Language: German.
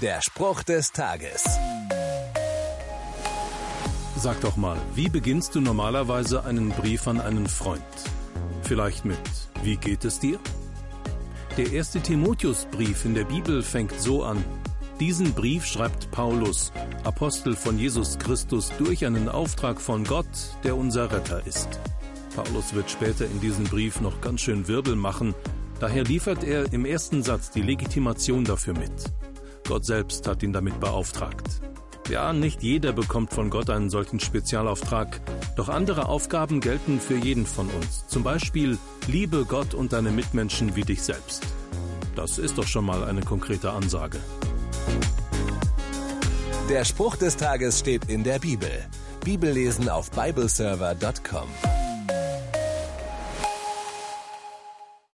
Der Spruch des Tages. Sag doch mal, wie beginnst du normalerweise einen Brief an einen Freund? Vielleicht mit Wie geht es dir? Der erste Timotheusbrief in der Bibel fängt so an. Diesen Brief schreibt Paulus, Apostel von Jesus Christus, durch einen Auftrag von Gott, der unser Retter ist. Paulus wird später in diesem Brief noch ganz schön Wirbel machen, daher liefert er im ersten Satz die Legitimation dafür mit. Gott selbst hat ihn damit beauftragt. Ja, nicht jeder bekommt von Gott einen solchen Spezialauftrag, doch andere Aufgaben gelten für jeden von uns. Zum Beispiel, liebe Gott und deine Mitmenschen wie dich selbst. Das ist doch schon mal eine konkrete Ansage. Der Spruch des Tages steht in der Bibel. Bibellesen auf bibleserver.com.